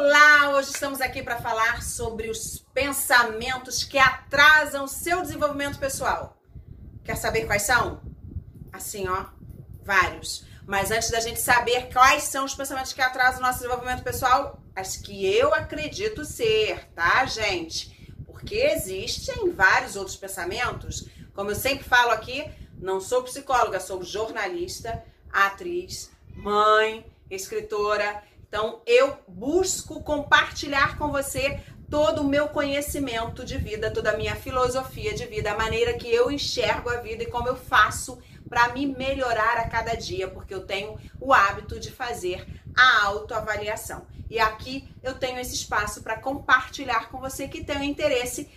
Olá! Hoje estamos aqui para falar sobre os pensamentos que atrasam seu desenvolvimento pessoal. Quer saber quais são? Assim, ó, vários. Mas antes da gente saber quais são os pensamentos que atrasam o nosso desenvolvimento pessoal, as que eu acredito ser, tá, gente? Porque existem vários outros pensamentos. Como eu sempre falo aqui, não sou psicóloga, sou jornalista, atriz, mãe, escritora então, eu busco compartilhar com você todo o meu conhecimento de vida, toda a minha filosofia de vida, a maneira que eu enxergo a vida e como eu faço para me melhorar a cada dia, porque eu tenho o hábito de fazer a autoavaliação. E aqui eu tenho esse espaço para compartilhar com você que tem o interesse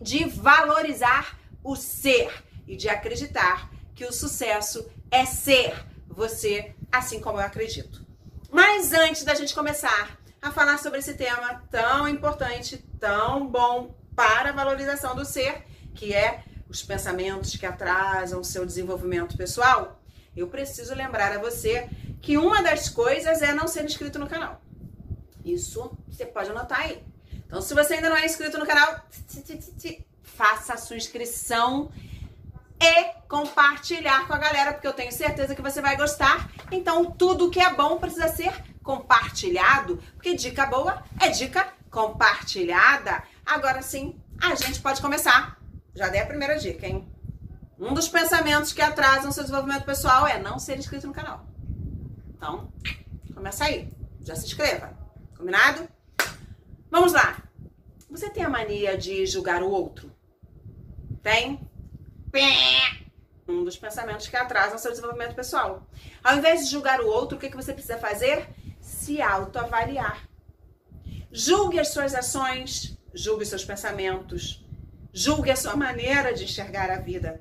de valorizar o ser e de acreditar que o sucesso é ser você, assim como eu acredito. Mas antes da gente começar a falar sobre esse tema tão importante, tão bom para a valorização do ser, que é os pensamentos que atrasam o seu desenvolvimento pessoal, eu preciso lembrar a você que uma das coisas é não ser inscrito no canal. Isso você pode anotar aí. Então, se você ainda não é inscrito no canal, faça a sua inscrição e compartilhar com a galera, porque eu tenho certeza que você vai gostar. Então, tudo que é bom precisa ser compartilhado, porque dica boa é dica compartilhada. Agora sim, a gente pode começar. Já dei a primeira dica, hein? Um dos pensamentos que atrasam seu desenvolvimento pessoal é não ser inscrito no canal. Então, começa aí. Já se inscreva. Combinado? Vamos lá. Você tem a mania de julgar o outro? Tem? Um dos pensamentos que atrasam seu desenvolvimento pessoal. Ao invés de julgar o outro, o que, que você precisa fazer? Se autoavaliar. Julgue as suas ações, julgue os seus pensamentos, julgue a sua maneira de enxergar a vida.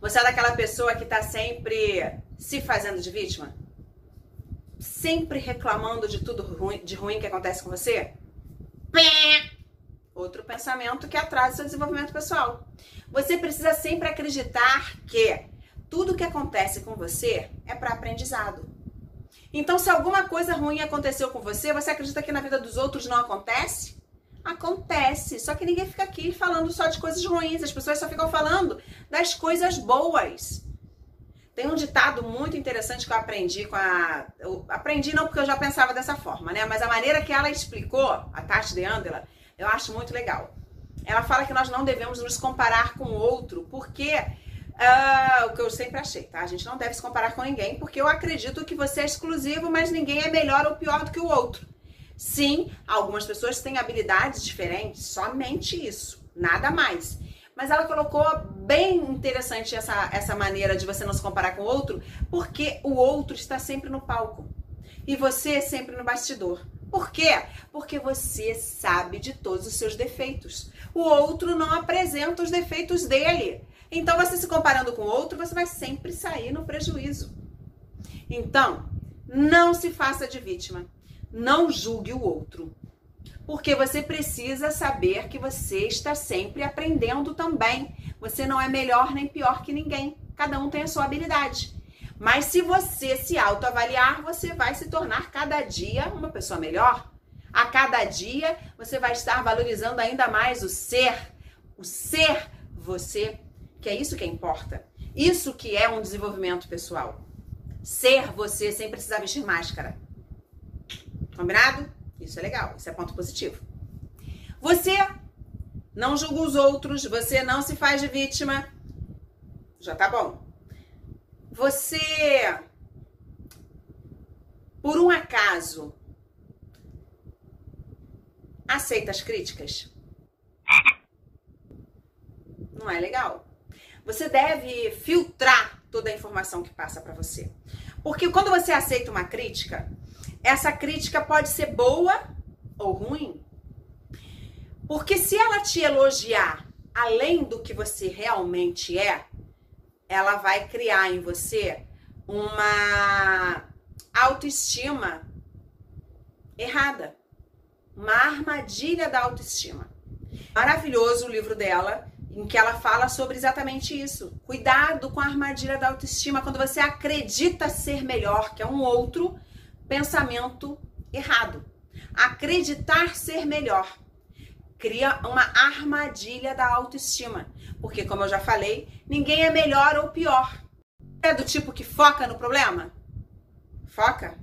Você é daquela pessoa que está sempre se fazendo de vítima? Sempre reclamando de tudo ruim, de ruim que acontece com você? Outro pensamento que atrasa seu desenvolvimento pessoal. Você precisa sempre acreditar que tudo que acontece com você é para aprendizado. Então, se alguma coisa ruim aconteceu com você, você acredita que na vida dos outros não acontece? Acontece, só que ninguém fica aqui falando só de coisas ruins, as pessoas só ficam falando das coisas boas. Tem um ditado muito interessante que eu aprendi com a. Eu aprendi não porque eu já pensava dessa forma, né? Mas a maneira que ela explicou, a Tati de Andela, eu acho muito legal. Ela fala que nós não devemos nos comparar com outro, porque uh, o que eu sempre achei, tá? A gente não deve se comparar com ninguém, porque eu acredito que você é exclusivo, mas ninguém é melhor ou pior do que o outro. Sim, algumas pessoas têm habilidades diferentes, somente isso, nada mais. Mas ela colocou bem interessante essa, essa maneira de você não se comparar com o outro, porque o outro está sempre no palco e você sempre no bastidor. Por quê? Porque você sabe de todos os seus defeitos. O outro não apresenta os defeitos dele. Então, você se comparando com o outro, você vai sempre sair no prejuízo. Então, não se faça de vítima. Não julgue o outro. Porque você precisa saber que você está sempre aprendendo também. Você não é melhor nem pior que ninguém. Cada um tem a sua habilidade. Mas se você se autoavaliar, você vai se tornar cada dia uma pessoa melhor. A cada dia você vai estar valorizando ainda mais o ser, o ser você, que é isso que importa. Isso que é um desenvolvimento pessoal. Ser você sem precisar vestir máscara. Combinado? Isso é legal, isso é ponto positivo. Você não julga os outros, você não se faz de vítima. Já tá bom. Você, por um acaso, aceita as críticas? Não é legal. Você deve filtrar toda a informação que passa para você. Porque quando você aceita uma crítica, essa crítica pode ser boa ou ruim. Porque se ela te elogiar além do que você realmente é, ela vai criar em você uma autoestima errada, uma armadilha da autoestima. Maravilhoso o livro dela, em que ela fala sobre exatamente isso. Cuidado com a armadilha da autoestima quando você acredita ser melhor que é um outro pensamento errado. acreditar ser melhor. Cria uma armadilha da autoestima. Porque, como eu já falei, ninguém é melhor ou pior. É do tipo que foca no problema? Foca.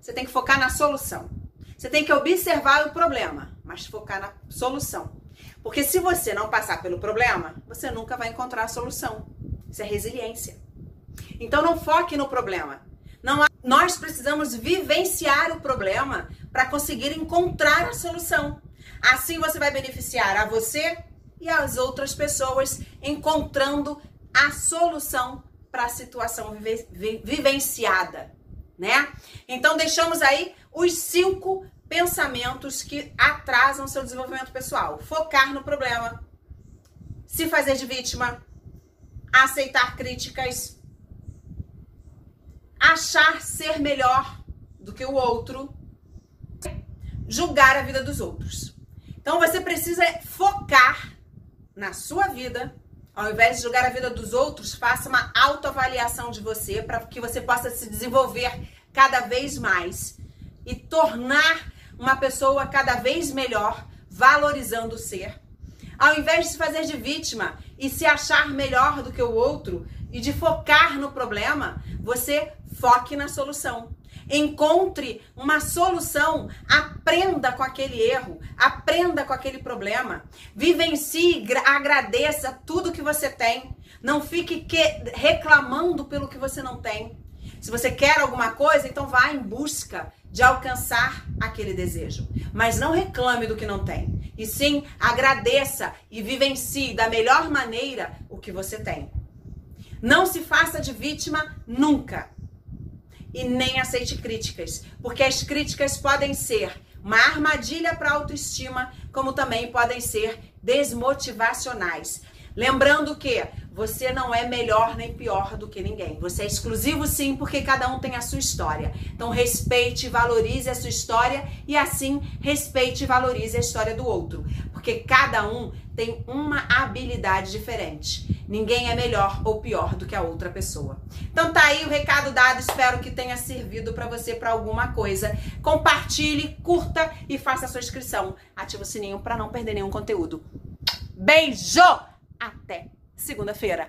Você tem que focar na solução. Você tem que observar o problema, mas focar na solução. Porque se você não passar pelo problema, você nunca vai encontrar a solução. Isso é resiliência. Então não foque no problema. Não há... Nós precisamos vivenciar o problema para conseguir encontrar a solução. Assim você vai beneficiar a você e as outras pessoas encontrando a solução para a situação vive, vivenciada, né? Então deixamos aí os cinco pensamentos que atrasam seu desenvolvimento pessoal. Focar no problema, se fazer de vítima, aceitar críticas, achar ser melhor do que o outro, julgar a vida dos outros. Então você precisa focar na sua vida. Ao invés de julgar a vida dos outros, faça uma autoavaliação de você para que você possa se desenvolver cada vez mais e tornar uma pessoa cada vez melhor, valorizando o ser. Ao invés de se fazer de vítima e se achar melhor do que o outro e de focar no problema, você foque na solução. Encontre uma solução, aprenda com aquele erro, aprenda com aquele problema, vivencie, agradeça tudo que você tem. Não fique que, reclamando pelo que você não tem. Se você quer alguma coisa, então vá em busca de alcançar aquele desejo. Mas não reclame do que não tem. E sim, agradeça e vivencie da melhor maneira o que você tem. Não se faça de vítima nunca. E nem aceite críticas, porque as críticas podem ser uma armadilha para a autoestima, como também podem ser desmotivacionais. Lembrando que você não é melhor nem pior do que ninguém. Você é exclusivo sim, porque cada um tem a sua história. Então respeite e valorize a sua história e assim respeite e valorize a história do outro, porque cada um tem uma habilidade diferente. Ninguém é melhor ou pior do que a outra pessoa. Então tá aí o recado dado, espero que tenha servido para você para alguma coisa. Compartilhe, curta e faça a sua inscrição. Ativa o sininho para não perder nenhum conteúdo. Beijo! Até segunda-feira.